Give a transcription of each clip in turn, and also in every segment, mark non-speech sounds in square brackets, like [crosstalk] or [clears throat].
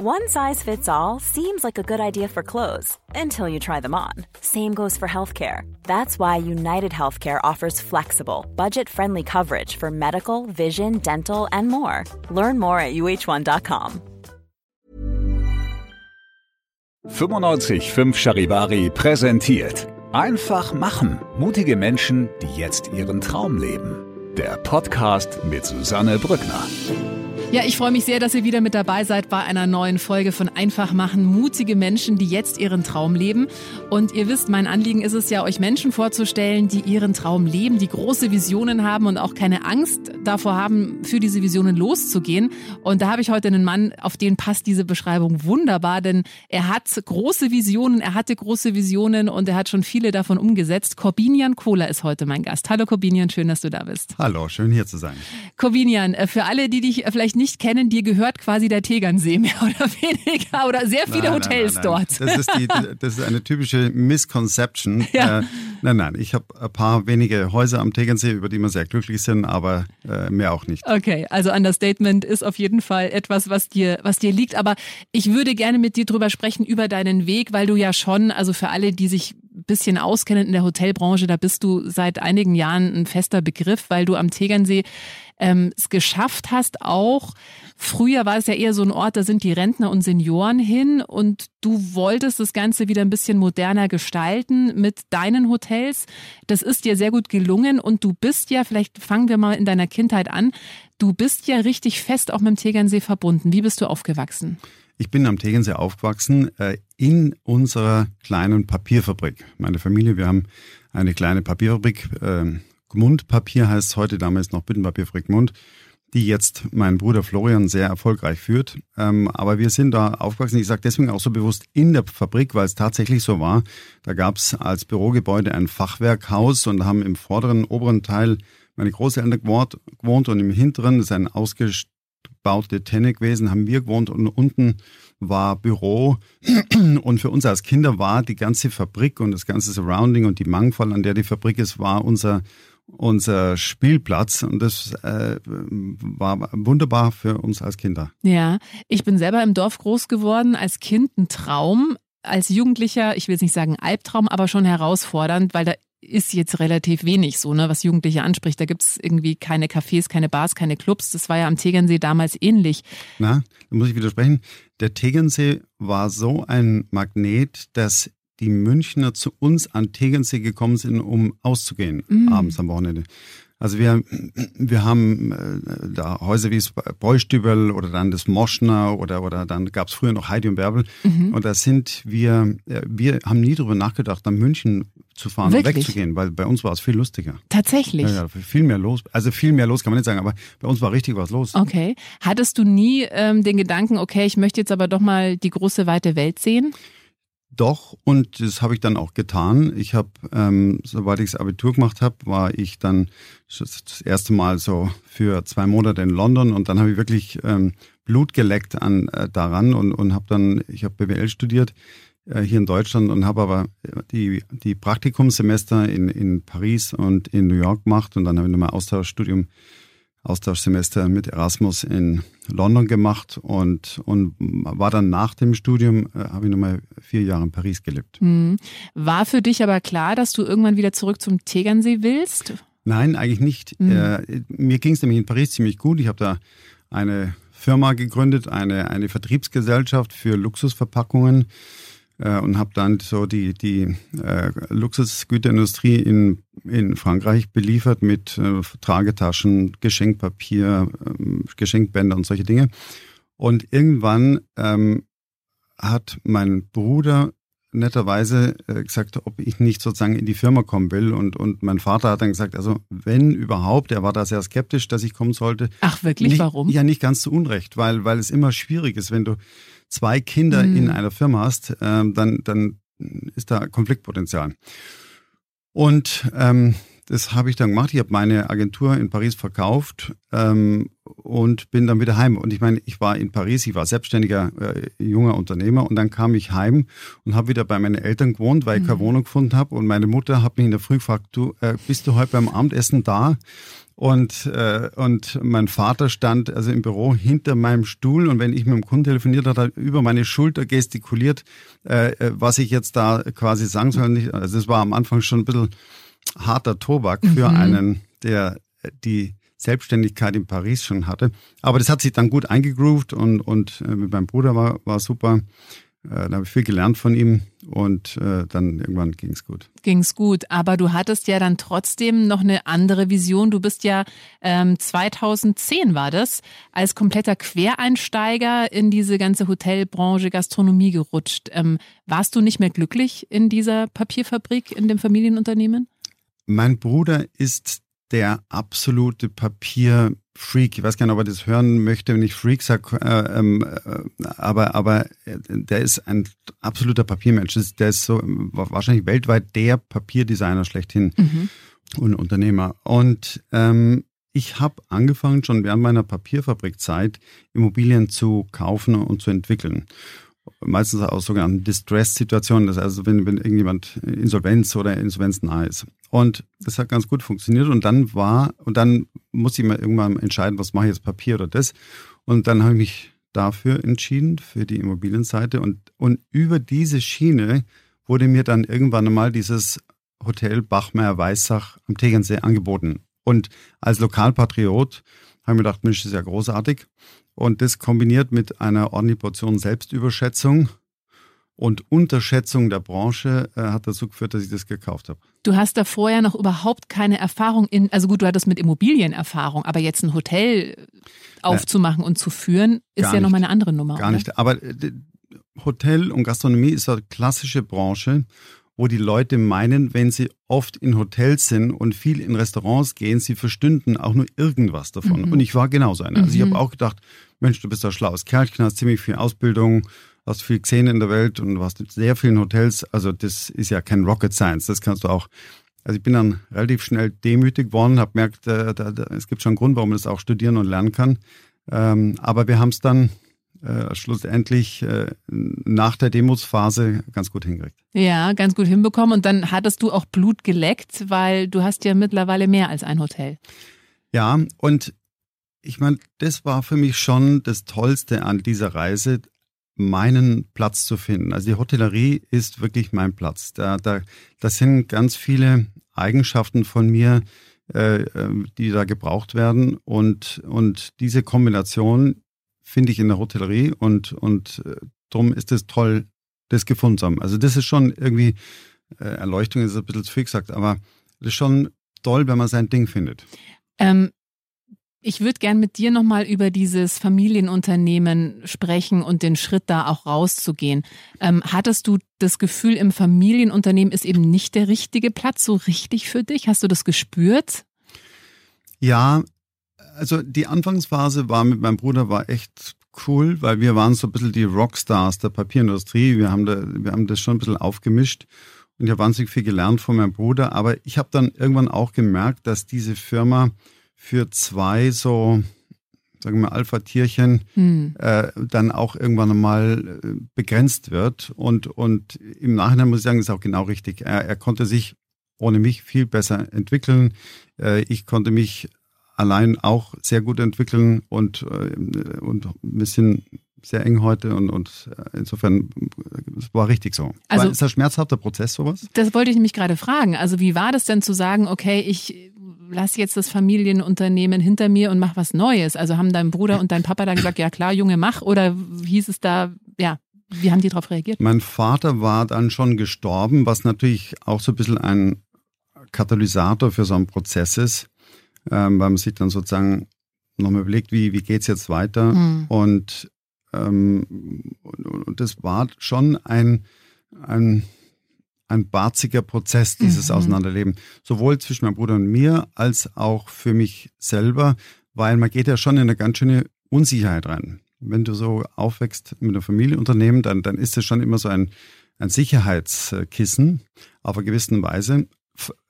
One size fits all seems like a good idea for clothes until you try them on. Same goes for healthcare. That's why United Healthcare offers flexible, budget friendly coverage for medical, vision, dental, and more. Learn more at uh1.com. 95.5 Charivari präsentiert. Einfach machen. Mutige Menschen, die jetzt ihren Traum leben. Der Podcast mit Susanne Brückner. Ja, ich freue mich sehr, dass ihr wieder mit dabei seid bei einer neuen Folge von Einfach machen. Mutige Menschen, die jetzt ihren Traum leben. Und ihr wisst, mein Anliegen ist es ja, euch Menschen vorzustellen, die ihren Traum leben, die große Visionen haben und auch keine Angst davor haben, für diese Visionen loszugehen. Und da habe ich heute einen Mann, auf den passt diese Beschreibung wunderbar, denn er hat große Visionen, er hatte große Visionen und er hat schon viele davon umgesetzt. Corbinian Kohler ist heute mein Gast. Hallo Corbinian, schön, dass du da bist. Hallo, schön hier zu sein. Corbinian, äh, für alle, die dich vielleicht nicht kennen, dir gehört quasi der Tegernsee mehr [laughs] oder weniger oder sehr viele Nein, Hotels nein, nein, dort. Das ist, die, das ist eine typische Misconception. [laughs] Ja. Äh, nein, nein, ich habe ein paar wenige Häuser am Tegernsee, über die wir sehr glücklich sind, aber äh, mehr auch nicht. Okay, also Understatement ist auf jeden Fall etwas, was dir, was dir liegt. Aber ich würde gerne mit dir drüber sprechen, über deinen Weg, weil du ja schon, also für alle, die sich bisschen auskennen in der Hotelbranche, da bist du seit einigen Jahren ein fester Begriff, weil du am Tegernsee ähm, es geschafft hast, auch früher war es ja eher so ein Ort, da sind die Rentner und Senioren hin und du wolltest das Ganze wieder ein bisschen moderner gestalten mit deinen Hotels. Das ist dir sehr gut gelungen und du bist ja, vielleicht fangen wir mal in deiner Kindheit an, du bist ja richtig fest auch mit dem Tegernsee verbunden. Wie bist du aufgewachsen? Ich bin am Tegernsee aufgewachsen äh, in unserer kleinen Papierfabrik. Meine Familie, wir haben eine kleine Papierfabrik, äh, Gmund Papier heißt heute, damals noch Büttenpapierfabrik Gmund, die jetzt mein Bruder Florian sehr erfolgreich führt. Ähm, aber wir sind da aufgewachsen. Ich sage deswegen auch so bewusst in der Fabrik, weil es tatsächlich so war. Da gab es als Bürogebäude ein Fachwerkhaus und haben im vorderen, oberen Teil meine Großeltern gewohnt, gewohnt und im hinteren ist ein ausgebaute Tenne gewesen, haben wir gewohnt und unten war Büro. [clears throat] Und für uns als Kinder war die ganze Fabrik und das ganze Surrounding und die Mangfall, an der die Fabrik ist, war unser unser Spielplatz und das äh, war wunderbar für uns als Kinder. Ja, ich bin selber im Dorf groß geworden, als Kind ein Traum, als Jugendlicher, ich will jetzt nicht sagen Albtraum, aber schon herausfordernd, weil da ist jetzt relativ wenig so, ne, was Jugendliche anspricht. Da gibt's irgendwie keine Cafés, keine Bars, keine Clubs. Das war ja am Tegernsee damals ähnlich. Na, da muss ich widersprechen. Der Tegernsee war so ein Magnet, dass die Münchner zu uns an Tegernsee gekommen sind, um auszugehen, Mm. abends am Wochenende. Also wir, wir haben äh, da Häuser wie das Bräustübel oder dann das Moschner oder, oder dann gab es früher noch Heidi und Bärbel. Mhm. Und da sind wir, äh, wir haben nie drüber nachgedacht, nach München zu fahren und Wirklich? wegzugehen, weil bei uns war es viel lustiger. Tatsächlich. Ja, ja, viel mehr los. Also viel mehr los kann man nicht sagen, aber bei uns war richtig was los. Okay. Hattest du nie ähm, den Gedanken, okay, ich möchte jetzt aber doch mal die große weite Welt sehen? Doch, und das habe ich dann auch getan. Ich habe, ähm, soweit ich das Abitur gemacht habe, war ich dann das erste Mal so für zwei Monate in London und dann habe ich wirklich ähm, Blut geleckt an äh, daran und, und habe dann, ich habe BWL studiert äh, hier in Deutschland und habe aber die, die Praktikumssemester in, in Paris und in New York gemacht und dann habe ich nochmal Austauschstudium Austauschsemester mit Erasmus in London gemacht und, und war dann nach dem Studium, äh, habe ich nochmal vier Jahre in Paris gelebt. Hm. War für dich aber klar, dass du irgendwann wieder zurück zum Tegernsee willst? Nein, eigentlich nicht. Mhm. Äh, mir ging es nämlich in Paris ziemlich gut. Ich habe da eine Firma gegründet, eine, eine Vertriebsgesellschaft für Luxusverpackungen äh, und habe dann so die, die äh, Luxusgüterindustrie in, in Frankreich beliefert mit äh, Tragetaschen, Geschenkpapier, ähm, Geschenkbänder und solche Dinge. Und irgendwann ähm, hat mein Bruder netterweise äh, gesagt, ob ich nicht sozusagen in die Firma kommen will. Und, und mein Vater hat dann gesagt, also wenn überhaupt, er war da sehr skeptisch, dass ich kommen sollte. Ach wirklich, nicht, warum? Ja, nicht ganz zu Unrecht, weil, weil es immer schwierig ist, wenn du zwei Kinder Mhm. in einer Firma hast, ähm, dann, dann ist da Konfliktpotenzial. Und ähm, das habe ich dann gemacht. Ich habe meine Agentur in Paris verkauft ähm, und bin dann wieder heim. Und ich meine, ich war in Paris, ich war selbstständiger äh, junger Unternehmer und dann kam ich heim und habe wieder bei meinen Eltern gewohnt, weil ich keine Wohnung gefunden habe. Und meine Mutter hat mich in der Früh gefragt, du, äh, bist du heute beim Abendessen da? Und, äh, und mein Vater stand also im Büro hinter meinem Stuhl und wenn ich mit dem Kunden telefoniert habe, hat er über meine Schulter gestikuliert, äh, äh was ich jetzt da quasi sagen soll. Also es war am Anfang schon ein bisschen harter Tobak für mhm. einen, der die Selbstständigkeit in Paris schon hatte. Aber das hat sich dann gut eingegroovt und, und äh, mit meinem Bruder war, war super. Äh, da habe ich viel gelernt von ihm und äh, dann irgendwann ging es gut. Ging es gut, aber du hattest ja dann trotzdem noch eine andere Vision. Du bist ja ähm, 2010 war das, als kompletter Quereinsteiger in diese ganze Hotelbranche, Gastronomie gerutscht. Ähm, warst du nicht mehr glücklich in dieser Papierfabrik, in dem Familienunternehmen? Mein Bruder ist der absolute Papier Freak. Ich weiß gar nicht, ob er das hören möchte, wenn ich Freak sage, äh, ähm, äh, aber, aber äh, der ist ein absoluter Papiermensch. Der ist so wahrscheinlich weltweit der Papierdesigner schlechthin mhm. und Unternehmer. Und ähm, ich habe angefangen, schon während meiner Papierfabrikzeit Immobilien zu kaufen und zu entwickeln meistens aus sogenannten Distress-Situationen, das heißt, also wenn, wenn irgendjemand Insolvenz oder Insolvenz nahe ist. Und das hat ganz gut funktioniert und dann war, und dann muss ich mal irgendwann entscheiden, was mache ich jetzt, Papier oder das. Und dann habe ich mich dafür entschieden, für die Immobilienseite. Und, und über diese Schiene wurde mir dann irgendwann einmal dieses Hotel Bachmeier-Weißach am Tegernsee angeboten. Und als Lokalpatriot habe ich mir gedacht, Mensch, das ist ja großartig. Und das kombiniert mit einer ordentlichen Portion Selbstüberschätzung und Unterschätzung der Branche äh, hat dazu geführt, dass ich das gekauft habe. Du hast da vorher noch überhaupt keine Erfahrung in, also gut, du hattest mit Immobilien Erfahrung, aber jetzt ein Hotel aufzumachen äh, und zu führen, ist ja nochmal eine andere Nummer. Gar oder? nicht. Aber äh, Hotel und Gastronomie ist eine klassische Branche wo die Leute meinen, wenn sie oft in Hotels sind und viel in Restaurants gehen, sie verstünden auch nur irgendwas davon. Mhm. Und ich war genauso einer. Also ich habe mhm. auch gedacht, Mensch, du bist ein schlaues Kerlchen, hast ziemlich viel Ausbildung, hast viel gesehen in der Welt und warst in sehr vielen Hotels. Also das ist ja kein Rocket Science, das kannst du auch. Also ich bin dann relativ schnell demütig worden, habe gemerkt, äh, da, da, es gibt schon einen Grund, warum man das auch studieren und lernen kann. Ähm, aber wir haben es dann äh, schlussendlich äh, nach der Demos-Phase ganz gut hingekriegt. Ja, ganz gut hinbekommen. Und dann hattest du auch Blut geleckt, weil du hast ja mittlerweile mehr als ein Hotel. Ja, und ich meine, das war für mich schon das Tollste an dieser Reise, meinen Platz zu finden. Also die Hotellerie ist wirklich mein Platz. Da, da, das sind ganz viele Eigenschaften von mir, äh, äh die da gebraucht werden. Und, und diese Kombination finde ich in der Hotellerie und, und äh, darum ist es toll, das gefunden zu haben. Also das ist schon irgendwie, äh, Erleuchtung ist ein bisschen zu viel gesagt, aber das ist schon toll, wenn man sein Ding findet. Ähm, ich würde gern mit dir nochmal über dieses Familienunternehmen sprechen und den Schritt da auch rauszugehen. Ähm, hattest du das Gefühl, im Familienunternehmen ist eben nicht der richtige Platz so richtig für dich? Hast du das gespürt? Ja, also die Anfangsphase war mit meinem Bruder war echt cool, weil wir waren so ein bisschen die Rockstars der Papierindustrie. Wir haben, da, wir haben das schon ein bisschen aufgemischt und ich habe wahnsinnig viel gelernt von meinem Bruder. Aber ich habe dann irgendwann auch gemerkt, dass diese Firma für zwei so, sagen wir Alpha-Tierchen, hm. äh, dann auch irgendwann einmal äh, begrenzt wird. Und, und im Nachhinein muss ich sagen, ist auch genau richtig. Er, er konnte sich ohne mich viel besser entwickeln. Äh, ich konnte mich allein auch sehr gut entwickeln und, äh, und ein bisschen sehr eng heute und, und äh, insofern es war richtig so. Also, war, ist das ein schmerzhafter Prozess sowas? Das wollte ich nämlich gerade fragen. Also wie war das denn zu sagen, okay, ich lasse jetzt das Familienunternehmen hinter mir und mach was Neues? Also haben dein Bruder und dein Papa da gesagt, ja klar, Junge, mach oder hieß es da, ja, wie haben die darauf reagiert? Mein Vater war dann schon gestorben, was natürlich auch so ein bisschen ein Katalysator für so einen Prozess ist ähm, weil man sich dann sozusagen nochmal überlegt, wie, wie geht es jetzt weiter. Mhm. Und, ähm, und, und, das war schon ein, ein, ein barziger Prozess, dieses mhm. Auseinanderleben. Sowohl zwischen meinem Bruder und mir, als auch für mich selber, weil man geht ja schon in eine ganz schöne Unsicherheit rein. Wenn du so aufwächst mit einem Familienunternehmen, dann, dann ist es schon immer so ein, ein Sicherheitskissen auf eine gewisse Weise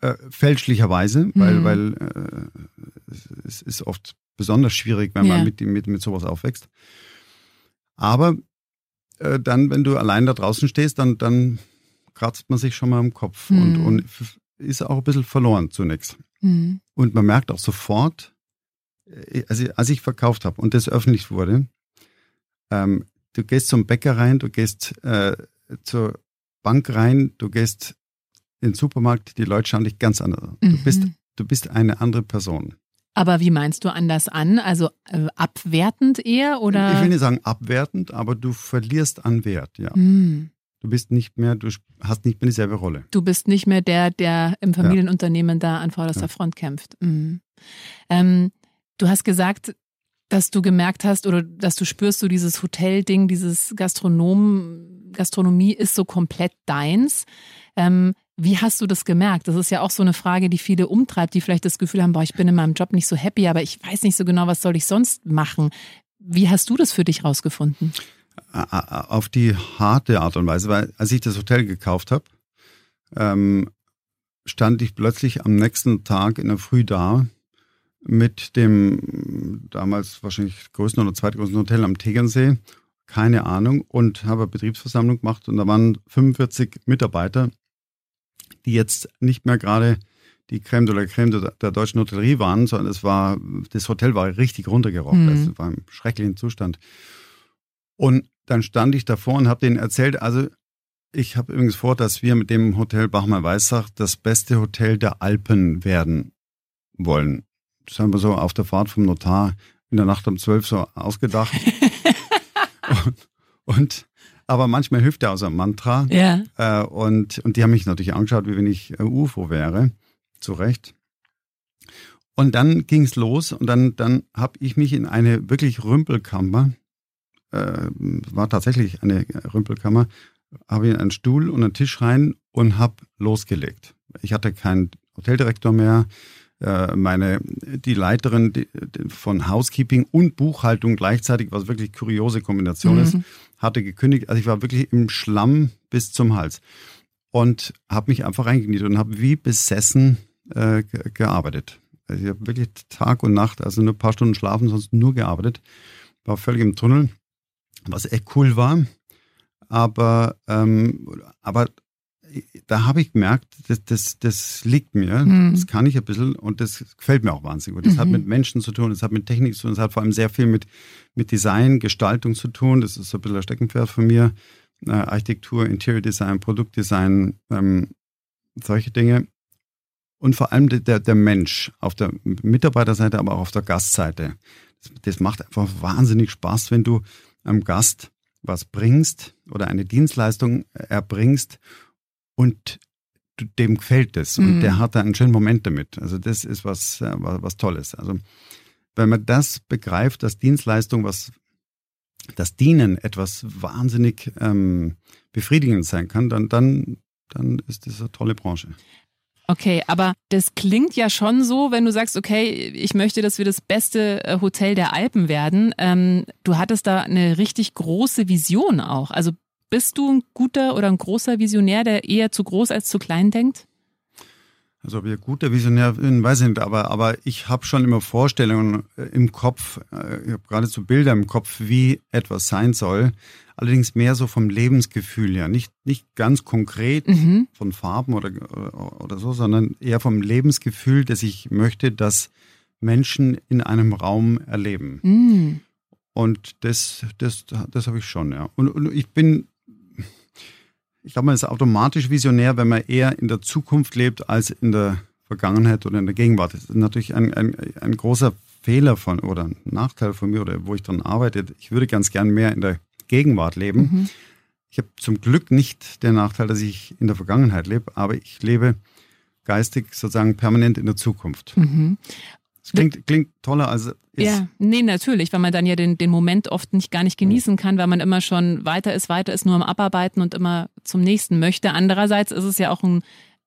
äh, fälschlicherweise, weil, mhm. weil äh, es ist oft besonders schwierig, wenn man mit, mit, mit sowas aufwächst. Aber äh, dann, wenn du allein da draußen stehst, dann, dann kratzt man sich schon mal im Kopf. Mhm. Und, und ist auch ein bisschen verloren zunächst. Mhm. Und man merkt auch sofort, äh, also als ich verkauft habe und das öffentlich wurde, ähm, du gehst zum Bäcker rein, du gehst äh, zur Bank rein, du gehst in den Supermarkt, die Leute schauen dich ganz anders an. Mhm. Du, bist, du bist eine andere Person. Aber wie meinst du anders an? Also äh, abwertend eher oder? Ich will nicht sagen abwertend, aber du verlierst an Wert, ja. Mhm. Du bist nicht mehr, du hast nicht mehr dieselbe Rolle. Du bist nicht mehr der, der im Familienunternehmen da an vorderster ja. Front kämpft. Mhm. Ähm, du hast gesagt, dass du gemerkt hast oder dass du spürst, so dieses Hotelding, dieses Gastronom, Gastronomie ist so komplett deins. Ähm, wie hast du das gemerkt? Das ist ja auch so eine Frage, die viele umtreibt, die vielleicht das Gefühl haben, boah, ich bin in meinem Job nicht so happy, aber ich weiß nicht so genau, was soll ich sonst machen. Wie hast du das für dich rausgefunden? Auf die harte Art und Weise, weil als ich das Hotel gekauft habe, ähm, stand ich plötzlich am nächsten Tag in der Früh da mit dem damals wahrscheinlich größten oder zweitgrößten Hotel am Tegernsee, keine Ahnung, und habe eine Betriebsversammlung gemacht und da waren 45 Mitarbeiter die jetzt nicht mehr gerade die Creme de la Creme der, der, deutschen Hotellerie waren, sondern es war, das Hotel war richtig runtergerockt. Mhm. Es war im schrecklichen Zustand. Und dann stand ich davor und habe denen erzählt, also ich habe übrigens vor, dass wir mit dem Hotel Bachmann-Weissach das beste Hotel der Alpen werden wollen. Das haben wir so auf der Fahrt vom Notar in der Nacht um zwölf so ausgedacht. [laughs] und, und aber manchmal hilft ja auch so ein Mantra. Ja. Äh, und, und die haben mich natürlich angeschaut, wie wenn ich äh, UFO wäre. Zu Recht. Und dann ging es los und dann, dann habe ich mich in eine wirklich Rümpelkammer, äh, war tatsächlich eine Rümpelkammer, habe in einen Stuhl und einen Tisch rein und habe losgelegt. Ich hatte keinen Hoteldirektor mehr, äh, meine, die Leiterin von Housekeeping und Buchhaltung gleichzeitig, was wirklich kuriose Kombination mhm. ist, hatte gekündigt. Also ich war wirklich im Schlamm bis zum Hals und habe mich einfach reingekniet und habe wie besessen äh, gearbeitet. Also ich habe wirklich Tag und Nacht, also nur ein paar Stunden schlafen, sonst nur gearbeitet. War völlig im Tunnel, was echt cool war. Aber, ähm, aber da habe ich gemerkt, das, das, das liegt mir, mhm. das kann ich ein bisschen und das gefällt mir auch wahnsinnig gut. Das mhm. hat mit Menschen zu tun, das hat mit Technik zu tun, das hat vor allem sehr viel mit, mit Design, Gestaltung zu tun. Das ist so ein bisschen ein Steckenpferd von mir. Äh, Architektur, Interior Design, Produktdesign, ähm, solche Dinge. Und vor allem der, der Mensch auf der Mitarbeiterseite, aber auch auf der Gastseite. Das, das macht einfach wahnsinnig Spaß, wenn du einem Gast was bringst oder eine Dienstleistung erbringst und dem gefällt es und mhm. der hat da einen schönen Moment damit. Also das ist was, äh, was, was Tolles. Also wenn man das begreift, dass Dienstleistung, was das Dienen etwas wahnsinnig ähm, befriedigend sein kann, dann, dann, dann ist das eine tolle Branche. Okay, aber das klingt ja schon so, wenn du sagst, okay, ich möchte, dass wir das beste äh, Hotel der Alpen werden. Ähm, du hattest da eine richtig große Vision auch. Also bist du ein guter oder ein großer Visionär, der eher zu groß als zu klein denkt? Also ob ich ein guter Visionär bin, weiß ich nicht, aber, aber ich habe schon immer Vorstellungen äh, im Kopf, äh, ich habe geradezu Bilder im Kopf, wie etwas sein soll. Allerdings mehr so vom Lebensgefühl her, nicht, nicht ganz konkret mhm. von Farben oder, oder so, sondern eher vom Lebensgefühl, dass ich möchte, dass Menschen in einem Raum erleben. Mhm. Und das, das, das habe ich schon, ja. Und, und ich bin ich glaube, man ist automatisch visionär, wenn man eher in der Zukunft lebt als in der Vergangenheit oder in der Gegenwart. Das ist natürlich ein, ein, ein großer Fehler von oder ein Nachteil von mir oder wo ich dran arbeite. Ich würde ganz gern mehr in der Gegenwart leben. Mhm. Ich habe zum Glück nicht den Nachteil, dass ich in der Vergangenheit lebe, aber ich lebe geistig sozusagen permanent in der Zukunft. Mhm. Das klingt, klingt toller als ist. Ja, nee, natürlich, weil man dann ja den, den Moment oft nicht gar nicht genießen kann, weil man immer schon weiter ist, weiter ist, nur am Abarbeiten und immer zum nächsten möchte. Andererseits ist es ja auch ein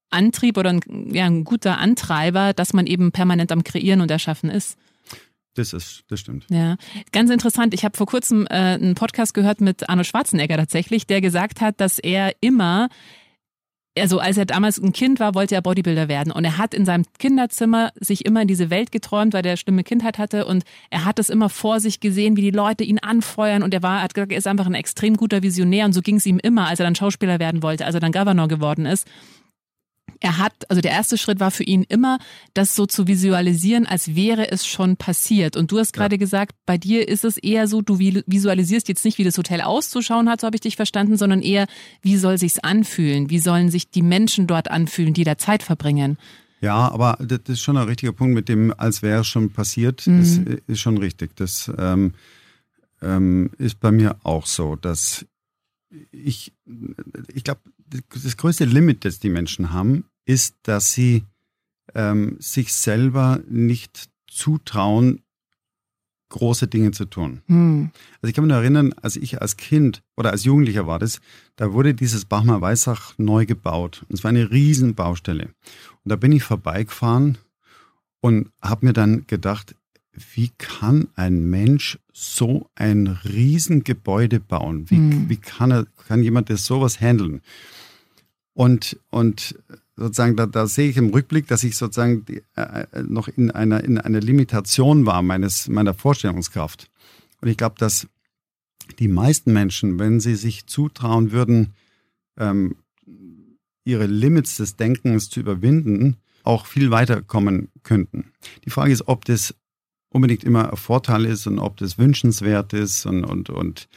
Antrieb oder ein, ja, ein guter Antreiber, dass man eben permanent am Kreieren und Erschaffen ist. Das ist, das stimmt. Ja, ganz interessant. Ich habe vor kurzem äh, einen Podcast gehört mit Arno Schwarzenegger tatsächlich, der gesagt hat, dass er immer also als er damals ein Kind war, wollte er Bodybuilder werden und er hat in seinem Kinderzimmer sich immer in diese Welt geträumt, weil er schlimme Kindheit hatte und er hat es immer vor sich gesehen, wie die Leute ihn anfeuern und er war, hat gesagt, er ist einfach ein extrem guter Visionär und so ging es ihm immer, als er dann Schauspieler werden wollte, als er dann Governor geworden ist. Er hat, also der erste Schritt war für ihn immer, das so zu visualisieren, als wäre es schon passiert. Und du hast gerade ja. gesagt, bei dir ist es eher so, du visualisierst jetzt nicht, wie das Hotel auszuschauen hat, so habe ich dich verstanden, sondern eher, wie soll sich's anfühlen? Wie sollen sich die Menschen dort anfühlen, die da Zeit verbringen? Ja, aber das ist schon ein richtiger Punkt mit dem, als wäre es schon passiert, mhm. ist, ist schon richtig. Das ähm, ähm, ist bei mir auch so, dass ich, ich glaube, das größte Limit, das die Menschen haben, ist, dass sie ähm, sich selber nicht zutrauen, große Dinge zu tun. Hm. Also ich kann mich nur erinnern, als ich als Kind oder als Jugendlicher war das, da wurde dieses Bachmer Weißach neu gebaut. Und es war eine riesen Baustelle. Und da bin ich vorbeigefahren und habe mir dann gedacht, wie kann ein Mensch so ein Riesengebäude bauen? Wie, hm. wie kann, er, kann jemand das sowas handeln? Und, und sozusagen, da, da sehe ich im Rückblick, dass ich sozusagen die, äh, äh, noch in einer, in einer Limitation war meines, meiner Vorstellungskraft. Und ich glaube, dass die meisten Menschen, wenn sie sich zutrauen würden, ähm, ihre Limits des Denkens zu überwinden, auch viel weiterkommen könnten. Die Frage ist, ob das unbedingt immer ein Vorteil ist und ob das wünschenswert ist und, und, und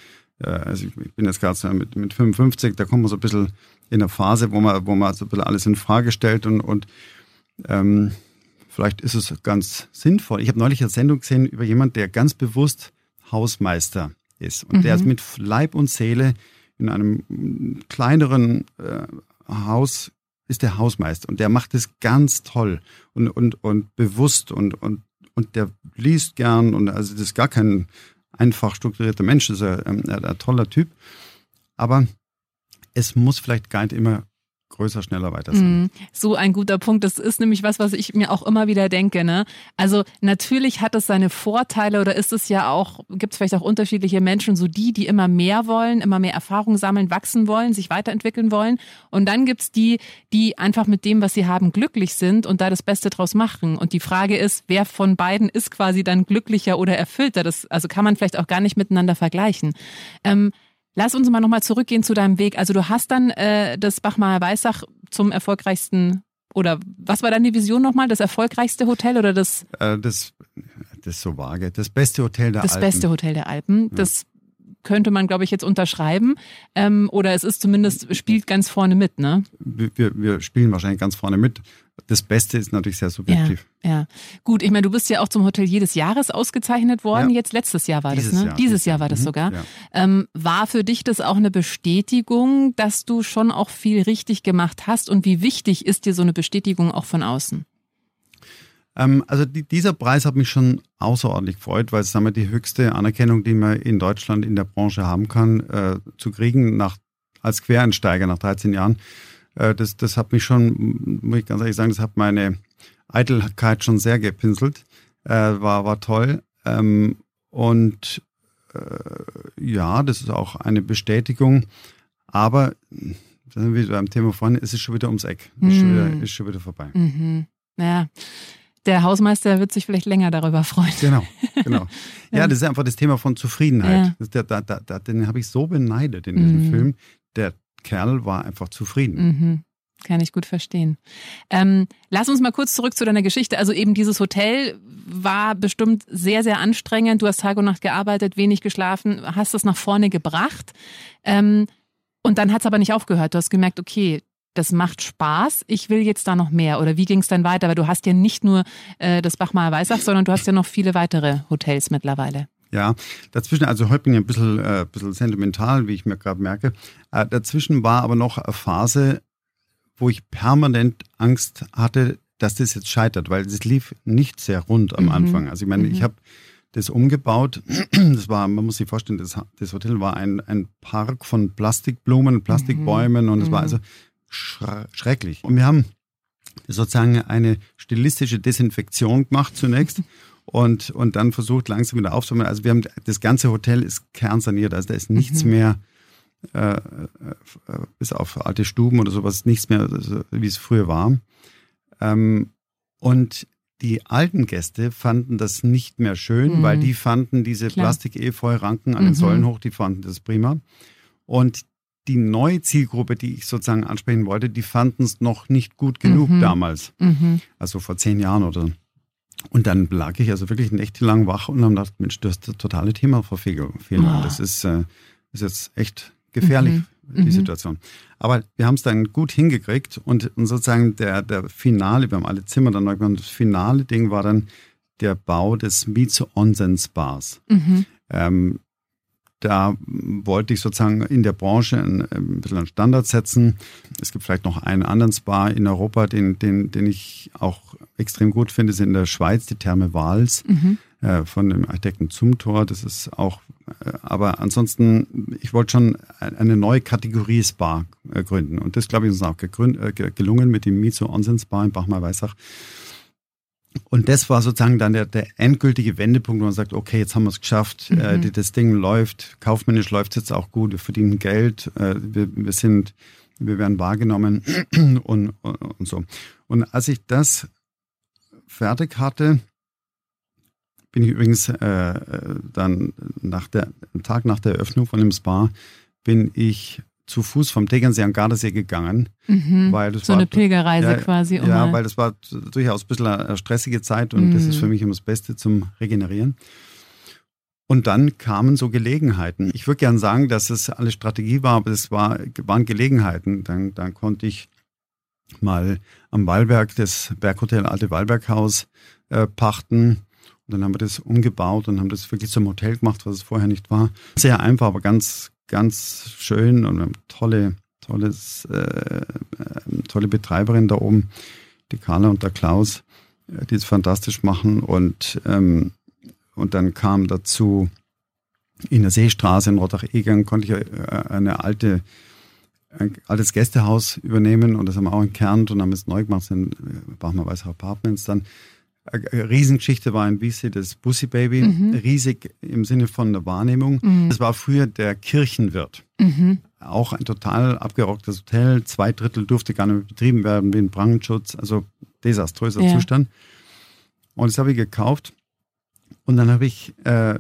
also ich bin jetzt gerade mit, mit 55, da kommt man so ein bisschen in einer Phase, wo man, wo man so ein bisschen alles in Frage stellt und, und ähm, vielleicht ist es ganz sinnvoll. Ich habe neulich eine Sendung gesehen über jemanden, der ganz bewusst Hausmeister ist und mhm. der ist mit Leib und Seele in einem kleineren äh, Haus ist der Hausmeister und der macht es ganz toll und, und, und bewusst und, und, und der liest gern und also das ist gar kein einfach strukturierter Mensch, ist ein, ein, ein toller Typ. Aber es muss vielleicht gar nicht immer größer, schneller, weiter sein. Mm, so ein guter Punkt. Das ist nämlich was, was ich mir auch immer wieder denke. Ne? Also natürlich hat es seine Vorteile oder ist es ja auch, gibt es vielleicht auch unterschiedliche Menschen, so die, die immer mehr wollen, immer mehr Erfahrung sammeln, wachsen wollen, sich weiterentwickeln wollen. Und dann gibt es die, die einfach mit dem, was sie haben, glücklich sind und da das Beste draus machen. Und die Frage ist, wer von beiden ist quasi dann glücklicher oder erfüllter? Das, also kann man vielleicht auch gar nicht miteinander vergleichen. Ähm, Lass uns mal nochmal zurückgehen zu deinem Weg. Also du hast dann äh, das Bachmaler Weißach zum erfolgreichsten oder was war deine Vision nochmal? Das erfolgreichste Hotel oder das? Äh, das, das ist so vage. Das beste Hotel der das Alpen. Das beste Hotel der Alpen. Ja. Das könnte man, glaube ich, jetzt unterschreiben. Ähm, oder es ist zumindest, spielt ganz vorne mit, ne? Wir, wir spielen wahrscheinlich ganz vorne mit das Beste ist natürlich sehr subjektiv. Ja, ja. gut. Ich meine, du bist ja auch zum Hotel jedes Jahres ausgezeichnet worden. Ja. Jetzt letztes Jahr war Dieses das, ne? Jahr. Dieses Jahr war das mhm. sogar. Ja. Ähm, war für dich das auch eine Bestätigung, dass du schon auch viel richtig gemacht hast? Und wie wichtig ist dir so eine Bestätigung auch von außen? Ähm, also die, dieser Preis hat mich schon außerordentlich gefreut, weil es sagen wir, die höchste Anerkennung, die man in Deutschland in der Branche haben kann, äh, zu kriegen nach als Quereinsteiger nach 13 Jahren. Äh, das, das hat mich schon, muss ich ganz ehrlich sagen, das hat meine Eitelkeit schon sehr gepinselt. Äh, war, war toll. Ähm, und äh, ja, das ist auch eine Bestätigung. Aber, da sind wir beim Thema vorhin, es ist schon wieder ums Eck. Mhm. Ist, schon wieder, ist schon wieder vorbei. Mhm. Ja. Der Hausmeister wird sich vielleicht länger darüber freuen. Genau, genau. [laughs] ja, ja, das ist einfach das Thema von Zufriedenheit. Ja. Da, da, da, den habe ich so beneidet in diesem mhm. Film. Der Kerl war einfach zufrieden. Mhm. Kann ich gut verstehen. Ähm, lass uns mal kurz zurück zu deiner Geschichte. Also eben dieses Hotel war bestimmt sehr, sehr anstrengend. Du hast Tag und Nacht gearbeitet, wenig geschlafen, hast es nach vorne gebracht. Ähm, und dann hat es aber nicht aufgehört. Du hast gemerkt, okay, das macht Spaß, ich will jetzt da noch mehr. Oder wie ging es dann weiter? Weil du hast ja nicht nur äh, das Bachmaler Weißach, sondern du hast ja noch viele weitere Hotels mittlerweile. Ja, dazwischen, also heute bin ich ein bisschen, äh, bisschen sentimental, wie ich mir gerade merke. Äh, dazwischen war aber noch eine Phase, wo ich permanent Angst hatte, dass das jetzt scheitert, weil es lief nicht sehr rund am mhm. Anfang. Also ich meine, mhm. ich habe das umgebaut. [clears throat] Das war, man muss sich vorstellen, das, das Hotel war ein, ein Park von Plastikblumen, Plastikbäumen mhm. und es war mhm. also schrecklich. Und wir haben sozusagen eine stilistische Desinfektion gemacht zunächst [laughs] und, und dann versucht langsam wieder aufzunehmen. Also wir haben das ganze Hotel ist kernsaniert, also da ist nichts mhm. mehr, äh, äh, bis auf alte Stuben oder sowas, nichts mehr, wie es früher war. Ähm, und die alten Gäste fanden das nicht mehr schön, mhm. weil die fanden diese Plastik-Efeu-Ranken an den mhm. Säulen hoch, die fanden das prima. Und die neue Zielgruppe, die ich sozusagen ansprechen wollte, die fanden es noch nicht gut genug Mhm. damals. Mhm. Also vor zehn Jahren oder so. Und dann lag ich also wirklich nächtelang wach und habe gedacht, Mensch, du hast das totale Themaverfehlung. Ah. Das ist, äh, ist jetzt echt gefährlich, die Mhm. Situation. Aber wir haben es dann gut hingekriegt und, und sozusagen der, der Finale, wir haben alle Zimmer dann neu gemacht, das finale Ding war dann der Bau des Mietze Onsen Spas. Mhm. Ähm, da wollte ich sozusagen in der Branche ein, ein bisschen einen Standard setzen. Es gibt vielleicht noch einen anderen Spa in Europa, den, den, den ich auch extrem gut finde, ist in der Schweiz, die Therme Wals Mhm. äh, von dem Architekten Zumthor. Das ist auch, äh, aber ansonsten, ich wollte schon ein- eine neue Kategorie Spa äh, gründen. Und das, glaube ich, ist uns auch gegründ, äh, ge- gelungen mit dem Mizo Onsen Spa in Bachmar-Weissach. Und das war sozusagen dann der, der endgültige Wendepunkt, wo man sagt, okay, jetzt haben wir es geschafft, äh, die, das Ding läuft, kaufmännisch läuft es jetzt auch gut, wir verdienen Geld, äh, wir, wir sind, wir werden wahrgenommen und, [clears throat] und, und so. Und als ich das fertig hatte, bin ich übrigens äh, dann nach der, am Tag nach der Eröffnung von dem Spa, bin ich zu Fuß vom Tegernsee an Gardasee gegangen, Mhm. weil das So war eine Pilgerreise ja, quasi. um ja, weil das war durchaus ein bisschen eine stressige Zeit und das Mhm. ist für mich immer das Beste zum Regenerieren. Und dann kamen so Gelegenheiten. Ich würde gern sagen, dass es alle Strategie war, aber es war, waren Gelegenheiten. Dann, dann konnte ich mal am Wallberg das Berghotel Alte Wallberghaus äh, pachten. Und dann haben wir das umgebaut und haben das wirklich zum Hotel gemacht, was es vorher nicht war. Sehr einfach, aber ganz, ganz schön und wir haben tolle, tolles, äh, äh, tolle Betreiberin da oben, die Carla und der Klaus, äh, die es fantastisch machen. Und, ähm, und dann kam dazu in der Seestraße in Rottach-Egern konnte ich äh, eine alte ein altes Gästehaus übernehmen und das haben wir auch entkernt und haben es neu gemacht, sind Bachmer-Weißer Apartments dann. Eine Riesengeschichte war in Wiese das Bussi Baby, Mhm. riesig im Sinne von der Wahrnehmung. Mhm. Das war früher der Kirchenwirt. Mhm. Auch ein total abgerocktes Hotel. Zwei Drittel durfte gar nicht mehr betrieben werden wegen Brandschutz. Also desaströser Ja. Zustand. Und das habe ich gekauft. Und dann habe ich äh,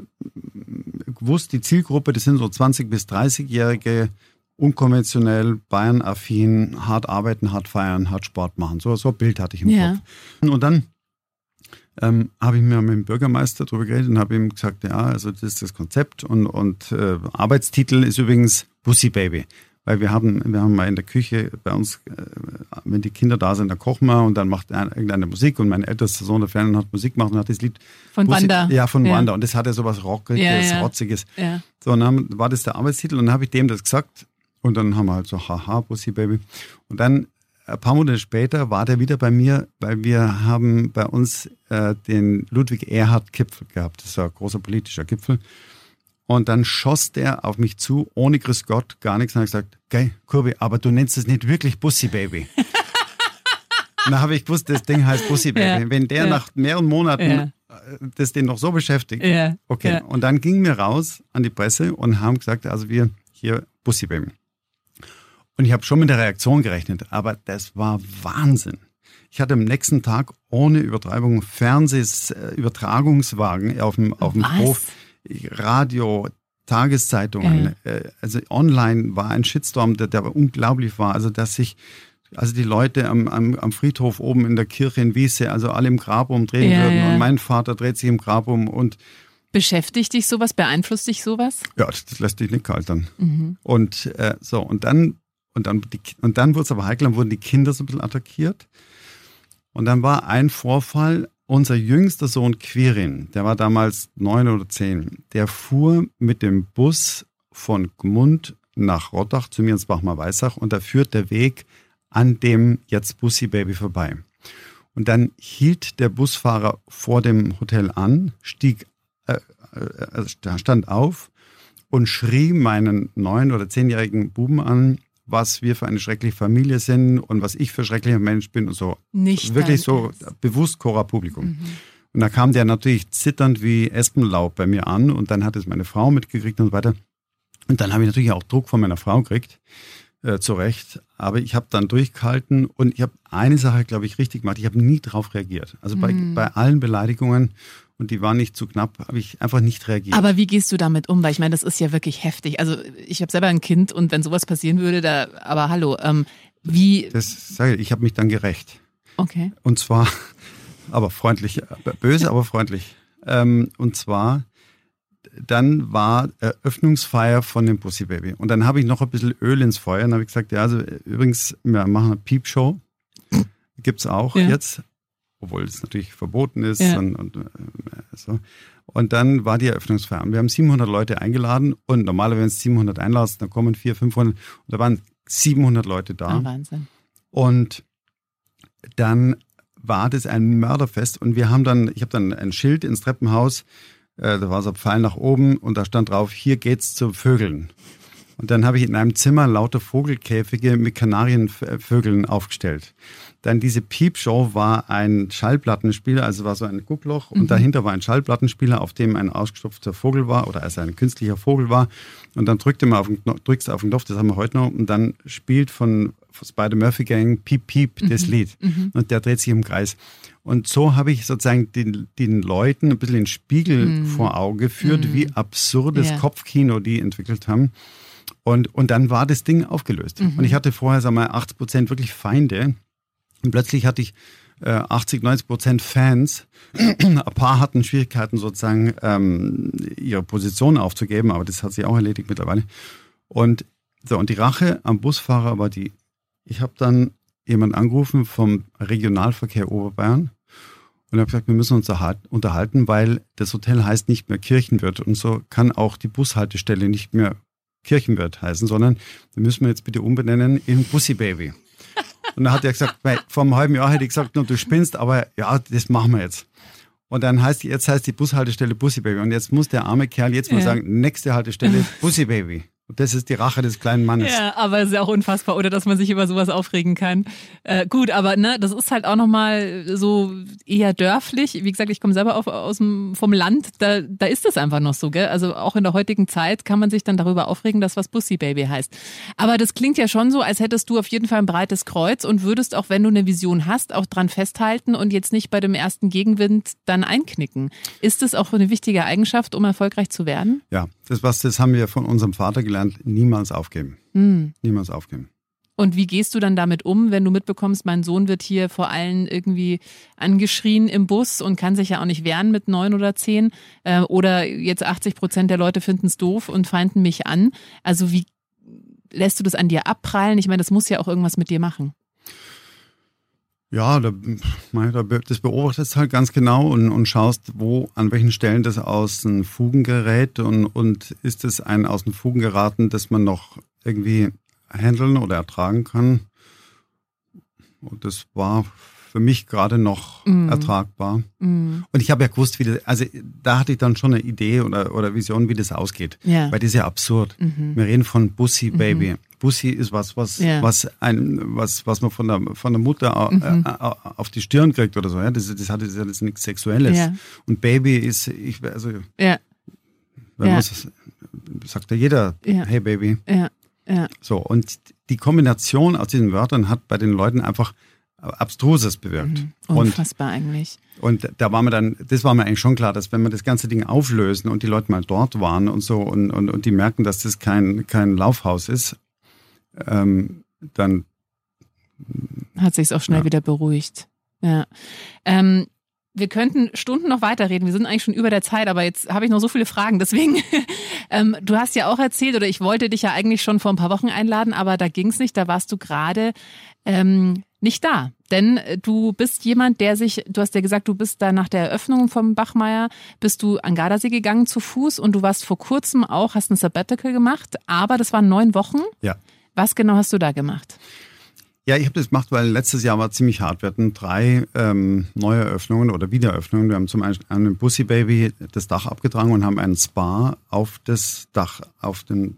gewusst, die Zielgruppe, das sind so 20- bis 30-Jährige, unkonventionell, Bayern-affin, hart arbeiten, hart feiern, hart Sport machen. So, so ein Bild hatte ich im Ja. Kopf. Und dann ähm, habe ich mir mit dem Bürgermeister darüber geredet und habe ihm gesagt, ja, also das ist das Konzept und, und äh, Arbeitstitel ist übrigens Bussi Baby. Weil wir haben, wir haben mal in der Küche bei uns, äh, wenn die Kinder da sind, dann kochen wir und dann macht einer irgendeine Musik und mein ältester Sohn, der Fernen, hat Musik gemacht und hat das Lied Von Bussi- Wanda. Ja, von Ja. Wanda. Und das hatte sowas Rockiges, Ja, ja. Rotziges. Ja. So, und dann war das der Arbeitstitel und dann habe ich dem das gesagt und dann haben wir halt so, haha, Bussi Baby. Und dann ein paar Monate später war der wieder bei mir, weil wir haben bei uns äh, den Ludwig Erhard Gipfel gehabt. Das war ein großer politischer Gipfel. Und dann schoss der auf mich zu, ohne Grüß Gott, gar nichts. Und ich gesagt, geil, Kurbi, aber du nennst es nicht wirklich Bussi Baby. [laughs] Dann habe ich gewusst, das Ding heißt Bussi Baby. Ja, Wenn der ja. nach mehreren Monaten Ja. äh, das den noch so beschäftigt, Ja. Okay, und dann gingen wir raus an die Presse und haben gesagt, also wir hier Bussi Baby. Und ich habe schon mit der Reaktion gerechnet, aber das war Wahnsinn. Ich hatte am nächsten Tag ohne Übertreibung Fernsehs, äh, auf dem, auf dem? Hof, Radio, Tageszeitungen, äh, also online war ein Shitstorm, der, der unglaublich war. Also dass sich also die Leute am, am, am Friedhof oben in der Kirche in Wiese, also alle im Grab umdrehen Ja, würden ja. und mein Vater dreht sich im Grab um und Beschäftigt dich sowas? Beeinflusst dich sowas? Ja, das das lässt dich nicht kalt dann. Mhm. Und äh, so, und dann, und dann, die, und dann wurde es aber heikel, dann wurden die Kinder so ein bisschen attackiert. Und dann war ein Vorfall, unser jüngster Sohn Quirin, der war damals neun oder zehn, der fuhr mit dem Bus von Gmund nach Rottach zu mir ins Bachmar-Weissach und da führt der Weg an dem jetzt Bussi Baby vorbei. Und dann hielt der Busfahrer vor dem Hotel an, stieg, äh, äh, also stand auf und schrie meinen neun- oder zehnjährigen Buben an, was wir für eine schreckliche Familie sind und was ich für ein schrecklicher Mensch bin und so. Nicht Wirklich so Ernst. bewusst Cora-Publikum. Mhm. Und da kam der natürlich zitternd wie Espenlaub bei mir an und dann hat es meine Frau mitgekriegt und so weiter. Und dann habe ich natürlich auch Druck von meiner Frau gekriegt, äh, zu Recht. Aber ich habe dann durchgehalten und ich habe eine Sache, glaube ich, richtig gemacht. Ich habe nie drauf reagiert. Also bei, Mhm. bei allen Beleidigungen. Und die war nicht zu knapp, habe ich einfach nicht reagiert. Aber wie gehst du damit um? Weil ich meine, das ist ja wirklich heftig. Also ich habe selber ein Kind und wenn sowas passieren würde, da, aber hallo, ähm, wie. Das sage ich, ich habe mich dann gerecht. Okay. Und zwar, [laughs] aber freundlich, böse, aber freundlich. Ähm, und zwar, dann war Eröffnungsfeier von dem Pussy Baby. Und dann habe ich noch ein bisschen Öl ins Feuer und habe gesagt, ja, also übrigens, wir machen eine Piepshow. Gibt's auch Ja. jetzt, obwohl es natürlich verboten ist. Ja. Und, und, äh, so. und dann war die Eröffnungsfeier. Und wir haben 700 Leute eingeladen und normalerweise, wenn es 700 einlassen, dann kommen 400, 500 und da waren 700 Leute da. Ah, Wahnsinn. Und dann war das ein Mörderfest und wir haben dann, ich habe dann ein Schild ins Treppenhaus, äh, da war so ein Pfeil nach oben und da stand drauf, hier geht's zu Vögeln. Und dann habe ich in einem Zimmer lauter Vogelkäfige mit Kanarienvögeln aufgestellt. Dann diese Piepshow war ein Schallplattenspieler, also war so ein Guckloch und dahinter war ein Schallplattenspieler, auf dem ein ausgestopfter Vogel war oder also ein künstlicher Vogel war. Und dann drückte man auf den drückst auf den Knopf, das haben wir heute noch, und dann spielt von, von Spider Murphy Gang Piep Piep das Lied. Und der dreht sich im Kreis. Und so habe ich sozusagen den, den Leuten ein bisschen den Spiegel vor Auge geführt, wie absurdes Ja. Kopfkino die entwickelt haben. Und, und dann war das Ding aufgelöst. Und ich hatte vorher, sagen wir mal, 80 Prozent wirklich Feinde. Und plötzlich hatte ich äh, 80, 90 Prozent Fans. Ein paar hatten Schwierigkeiten, sozusagen ähm, ihre Position aufzugeben, aber das hat sich auch erledigt mittlerweile. Und so, und die Rache am Busfahrer war die, ich habe dann jemand angerufen vom Regionalverkehr Oberbayern und habe gesagt, wir müssen uns erhalt- unterhalten, weil das Hotel heißt nicht mehr Kirchenwirt und so kann auch die Bushaltestelle nicht mehr Kirchenwirt heißen, sondern wir müssen wir jetzt bitte umbenennen in Bussi Baby. Und dann hat er gesagt, weil vor einem halben Jahr hätte ich gesagt, nur du spinnst, aber ja, das machen wir jetzt. Und dann heißt die, jetzt heißt die Bushaltestelle Bussi Baby. Und jetzt muss der arme Kerl jetzt mal Ja. sagen, nächste Haltestelle Bussi Baby. Das ist die Rache des kleinen Mannes. Ja, aber es ist ja auch unfassbar, oder dass man sich über sowas aufregen kann. Äh, gut, aber ne, das ist halt auch nochmal so eher dörflich. Wie gesagt, ich komme selber auf, aus dem, vom Land, da, da ist es einfach noch so, gell? Also auch in der heutigen Zeit kann man sich dann darüber aufregen, dass was Bussi Baby heißt. Aber das klingt ja schon so, als hättest du auf jeden Fall ein breites Kreuz und würdest auch, wenn du eine Vision hast, auch dran festhalten und jetzt nicht bei dem ersten Gegenwind dann einknicken. Ist das auch eine wichtige Eigenschaft, um erfolgreich zu werden? Ja, das, was, das haben wir von unserem Vater gelernt. Niemals aufgeben. Hm. Niemals aufgeben. Und wie gehst du dann damit um, wenn du mitbekommst, mein Sohn wird hier vor allen irgendwie angeschrien im Bus und kann sich ja auch nicht wehren mit neun oder zehn? Äh, oder jetzt 80 Prozent der Leute finden es doof und feinden mich an. Also wie lässt du das an dir abprallen? Ich meine, das muss ja auch irgendwas mit dir machen. Ja, da, das beobachtest halt ganz genau und, und schaust, wo, an welchen Stellen das aus den Fugen gerät und, und ist es ein aus den Fugen geraten, das man noch irgendwie handeln oder ertragen kann. Und das war für mich gerade noch Mhm. ertragbar. Mhm. Und ich habe ja gewusst, wie das, also da hatte ich dann schon eine Idee oder, oder Vision, wie das ausgeht. Ja. Weil das ist ja absurd. Mhm. Wir reden von Bussi Baby. Bussi ist was, was, Ja. was ein, was, was man von der, von der Mutter au- Mhm. äh, äh, auf die Stirn kriegt oder so. Ja? Das, das hat das ist nichts Sexuelles. Ja. Und Baby ist, ich, also, Ja, wenn Ja. sagt ja jeder, hey Baby. ja, ja. So. Und die Kombination aus diesen Wörtern hat bei den Leuten einfach Abstruses bewirkt. Und Unfassbar eigentlich. und da war mir dann, das war mir eigentlich schon klar, dass wenn wir das ganze Ding auflösen und die Leute mal dort waren und so und, und, und die merken, dass das kein, kein Laufhaus ist, ähm, dann Hat sich's auch schnell Ja. wieder beruhigt. Ja. Ähm, wir könnten Stunden noch weiterreden. Wir sind eigentlich schon über der Zeit, aber jetzt habe ich noch so viele Fragen. Deswegen, [laughs] ähm, du hast ja auch erzählt, oder ich wollte dich ja eigentlich schon vor ein paar Wochen einladen, aber da ging's nicht. Da warst du gerade ähm, nicht da. Denn äh, du bist jemand, der sich, du hast ja gesagt, du bist da nach der Eröffnung vom Bachmeier, bist du an Gardasee gegangen zu Fuß und du warst vor kurzem auch, hast ein Sabbatical gemacht, aber das waren neun Wochen. ja. Was genau hast du da gemacht? Ja, ich habe das gemacht, weil letztes Jahr war ziemlich hart. Wir hatten drei ähm, Neueröffnungen oder Wiedereröffnungen. Wir haben zum einen einen Pussy Baby das Dach abgetragen und haben einen Spa auf das Dach, auf, den,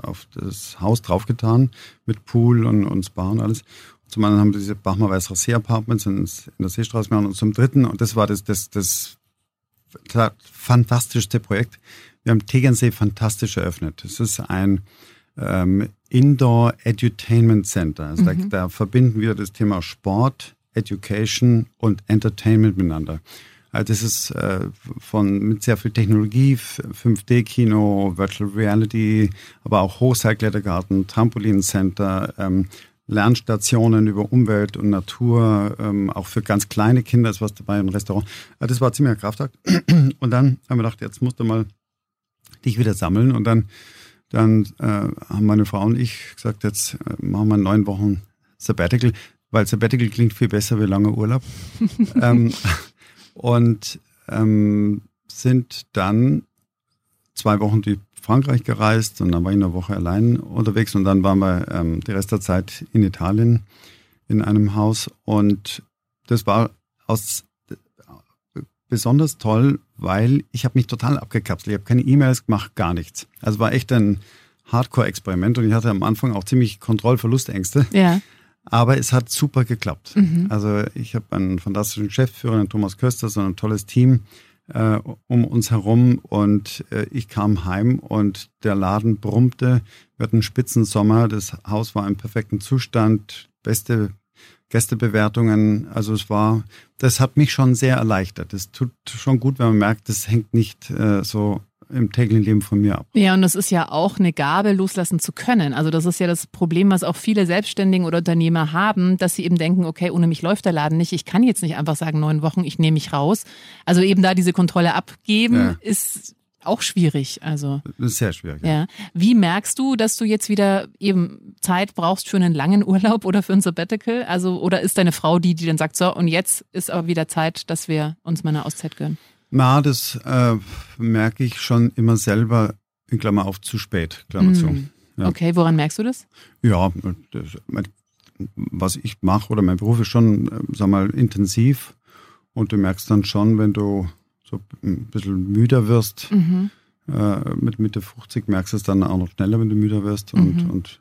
auf das Haus draufgetan mit Pool und, und Spa und alles. Zum anderen haben wir diese Bachmer Weißer See Apartments in, in der Seestraße gemacht und zum dritten, und das war das, das, das fantastischste Projekt. Wir haben Tegernsee fantastisch eröffnet. Das ist ein ähm, Indoor Edutainment Center. Also da, da verbinden wir das Thema Sport, Education und Entertainment miteinander. Also das ist äh, von mit sehr viel Technologie, 5D-Kino, Virtual Reality, aber auch Hochseilklettergarten, Trampolincenter, ähm, Lernstationen über Umwelt und Natur, ähm, auch für ganz kleine Kinder ist was dabei, ein Restaurant. Also das war ziemlich ein Kraftakt. [clears throat] Und dann haben wir gedacht, jetzt musst du mal dich wieder sammeln. Und dann, dann äh, haben meine Frau und ich gesagt, jetzt äh, machen wir neun Wochen Sabbatical, weil Sabbatical klingt viel besser wie langer Urlaub. [laughs] ähm, und ähm, sind dann zwei Wochen durch Frankreich gereist und dann war ich eine Woche allein unterwegs und dann waren wir ähm, die Rest der Zeit in Italien in einem Haus und das war aus besonders toll, weil ich habe mich total abgekapselt. Ich habe keine E-Mails gemacht, gar nichts. Also war echt ein Hardcore-Experiment und ich hatte am Anfang auch ziemlich Kontrollverlustängste. Ja. Aber es hat super geklappt. Mhm. Also ich habe einen fantastischen Geschäftsführer, den Thomas Köster, so ein tolles Team äh, um uns herum und äh, ich kam heim und der Laden brummte. Wir hatten einen Spitzensommer, das Haus war im perfekten Zustand, beste Gästebewertungen. Also es war, das hat mich schon sehr erleichtert. Es tut schon gut, wenn man merkt, das hängt nicht äh, so im täglichen Leben von mir ab. Ja, und das ist ja auch eine Gabe, loslassen zu können. Also das ist ja das Problem, was auch viele Selbstständigen oder Unternehmer haben, dass sie eben denken, okay, ohne mich läuft der Laden nicht. Ich kann jetzt nicht einfach sagen, neun Wochen, ich nehme mich raus. Also eben da diese Kontrolle abgeben, ja. ist auch schwierig. Also sehr schwierig. Ja. ja. Wie merkst du, dass du jetzt wieder eben Zeit brauchst für einen langen Urlaub oder für ein Sabbatical? Also oder ist deine Frau die, die dann sagt, so und jetzt ist aber wieder Zeit, dass wir uns mal eine Auszeit gönnen? Na, das äh, merke ich schon immer selber, in Klammer auf, zu spät, Klammer mm. zu. Ja. Okay, woran merkst du das? Ja, das, was ich mache oder mein Beruf ist schon, äh, sag mal, intensiv. Und du merkst dann schon, wenn du so ein bisschen müder wirst, mhm. äh, mit Mitte 50 merkst du es dann auch noch schneller, wenn du müder wirst. Und, mhm. und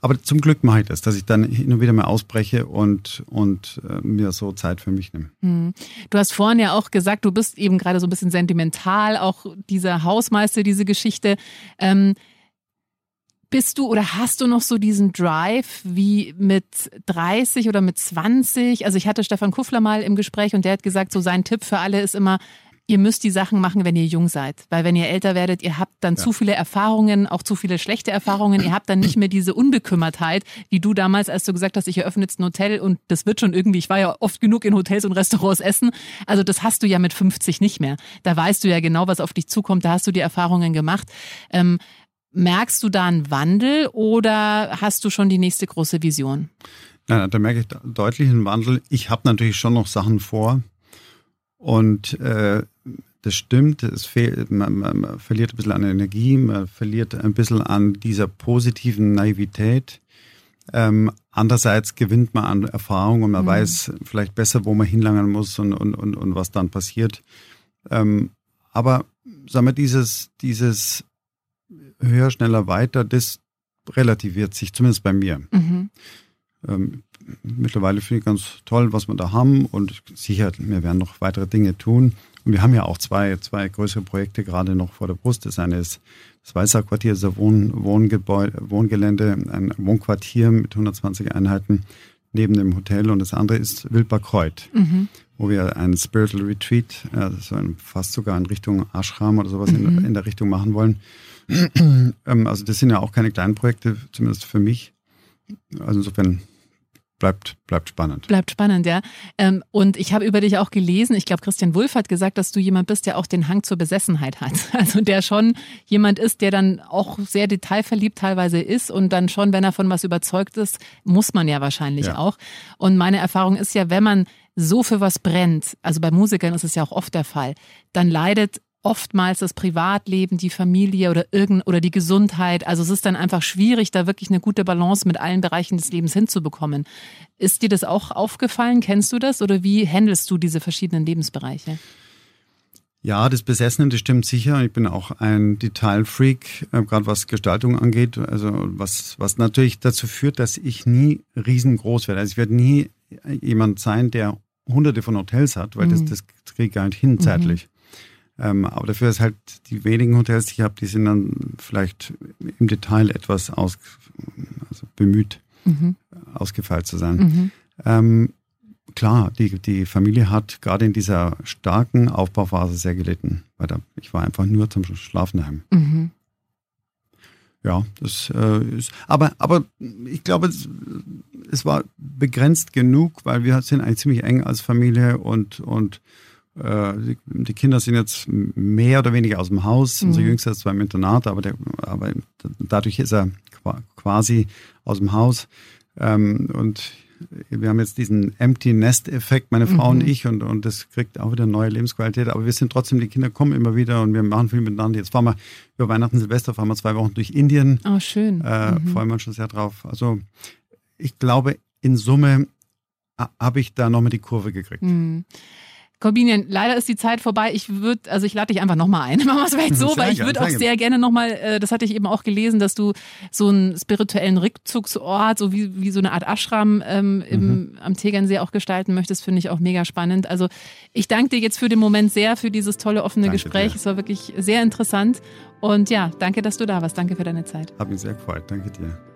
aber zum Glück mache ich das, dass ich dann hin und wieder mal ausbreche und, und äh, mir so Zeit für mich nehme. Hm. Du hast vorhin ja auch gesagt, du bist eben gerade so ein bisschen sentimental, auch dieser Hausmeister, diese Geschichte. Ähm, bist du oder hast du noch so diesen Drive wie mit 30 oder mit 20? Also ich hatte Stefan Kuffler mal im Gespräch und der hat gesagt, so sein Tipp für alle ist immer, ihr müsst die Sachen machen, wenn ihr jung seid. Weil wenn ihr älter werdet, ihr habt dann ja. zu viele Erfahrungen, auch zu viele schlechte Erfahrungen. Ihr habt dann nicht mehr diese Unbekümmertheit, wie du damals, als du gesagt hast, ich eröffne jetzt ein Hotel und das wird schon irgendwie, ich war ja oft genug in Hotels und Restaurants essen. Also das hast du ja mit 50 nicht mehr. Da weißt du ja genau, was auf dich zukommt. Da hast du die Erfahrungen gemacht. Ähm, merkst du da einen Wandel oder hast du schon die nächste große Vision? Nein, da merke ich deutlich einen Wandel. Ich habe natürlich schon noch Sachen vor. Und äh, das stimmt, es fehlt, man, man, man, verliert ein bisschen an Energie, man verliert ein bisschen an dieser positiven Naivität. Ähm, andererseits gewinnt man an Erfahrung und man mhm. weiß vielleicht besser, wo man hinlangen muss und, und, und, und was dann passiert. Ähm, aber sagen wir, dieses, dieses höher, schneller, weiter, das relativiert sich, zumindest bei mir. Mhm. Ähm, mittlerweile finde ich ganz toll, was wir da haben und sicher, wir werden noch weitere Dinge tun. Und wir haben ja auch zwei, zwei größere Projekte gerade noch vor der Brust. Das eine ist das Weißer Quartier, das ist ein Wohn, Wohngebäude, Wohngelände, ein Wohnquartier mit 120 Einheiten neben dem Hotel und das andere ist Wildbarkreuth, mhm. wo wir ein Spiritual Retreat, also fast sogar in Richtung Ashram oder sowas mhm. in, in, der Richtung machen wollen. Ähm, also das sind ja auch keine kleinen Projekte, zumindest für mich. Also insofern bleibt, bleibt spannend. Bleibt spannend, ja. Ähm, und ich habe über dich auch gelesen, ich glaube, Christian Wulff hat gesagt, dass du jemand bist, der auch den Hang zur Besessenheit hat. [laughs] Also der schon jemand ist, der dann auch sehr detailverliebt teilweise ist und dann schon, wenn er von was überzeugt ist, muss man ja wahrscheinlich ja. auch. Und meine Erfahrung ist ja, wenn man so für was brennt, also bei Musikern ist es ja auch oft der Fall, dann leidet oftmals das Privatleben, die Familie oder irgend oder die Gesundheit. Also es ist dann einfach schwierig, da wirklich eine gute Balance mit allen Bereichen des Lebens hinzubekommen. Ist dir das auch aufgefallen? Kennst du das oder wie handelst du diese verschiedenen Lebensbereiche? Ja, das Besessene, das stimmt sicher. Ich bin auch ein Detailfreak, äh, gerade was Gestaltung angeht. Also was, was natürlich dazu führt, dass ich nie riesengroß werde. Also ich werde nie jemand sein, der hunderte von Hotels hat, weil mhm. das, das kriege ich gar nicht hin mhm. Ähm, aber dafür ist halt die wenigen Hotels, die ich habe, die sind dann vielleicht im Detail etwas aus, also bemüht, mhm. ausgefeilt zu sein. Mhm. Ähm, klar, die, die Familie hat gerade in dieser starken Aufbauphase sehr gelitten. Weil da, ich war einfach nur zum Schlafen daheim. Mhm. Ja, das äh, ist, aber, aber ich glaube, es, es war begrenzt genug, weil wir sind eigentlich ziemlich eng als Familie und, und äh, die, die, Kinder sind jetzt mehr oder weniger aus dem Haus. Mhm. Unser Jüngster ist zwar im Internat, aber, der, aber dadurch ist er quasi aus dem Haus. Ähm, und wir haben jetzt diesen Empty Nest Effekt, meine Frau mhm. und ich, und, und das kriegt auch wieder neue Lebensqualität. Aber wir sind trotzdem, die Kinder kommen immer wieder und wir machen viel miteinander. Jetzt fahren wir über Weihnachten, Silvester, fahren wir zwei Wochen durch Indien. Oh, schön. Äh, mhm. Freuen wir uns schon sehr drauf. Also ich glaube, in Summe habe ich da nochmal die Kurve gekriegt. Mhm. Corbinian, leider ist die Zeit vorbei. Ich würde, also ich lade dich einfach nochmal ein. [laughs] Machen wir es vielleicht so, weil ich würde auch sehr gerne nochmal, äh, das hatte ich eben auch gelesen, dass du so einen spirituellen Rückzugsort, so wie, wie so eine Art Ashram ähm, im, mhm. am Tegernsee auch gestalten möchtest, finde ich auch mega spannend. Also ich danke dir jetzt für den Moment sehr für dieses tolle offene danke Gespräch. Dir. Es war wirklich sehr interessant. Und ja, danke, dass du da warst. Danke für deine Zeit. Hat mich sehr gefreut. Danke dir.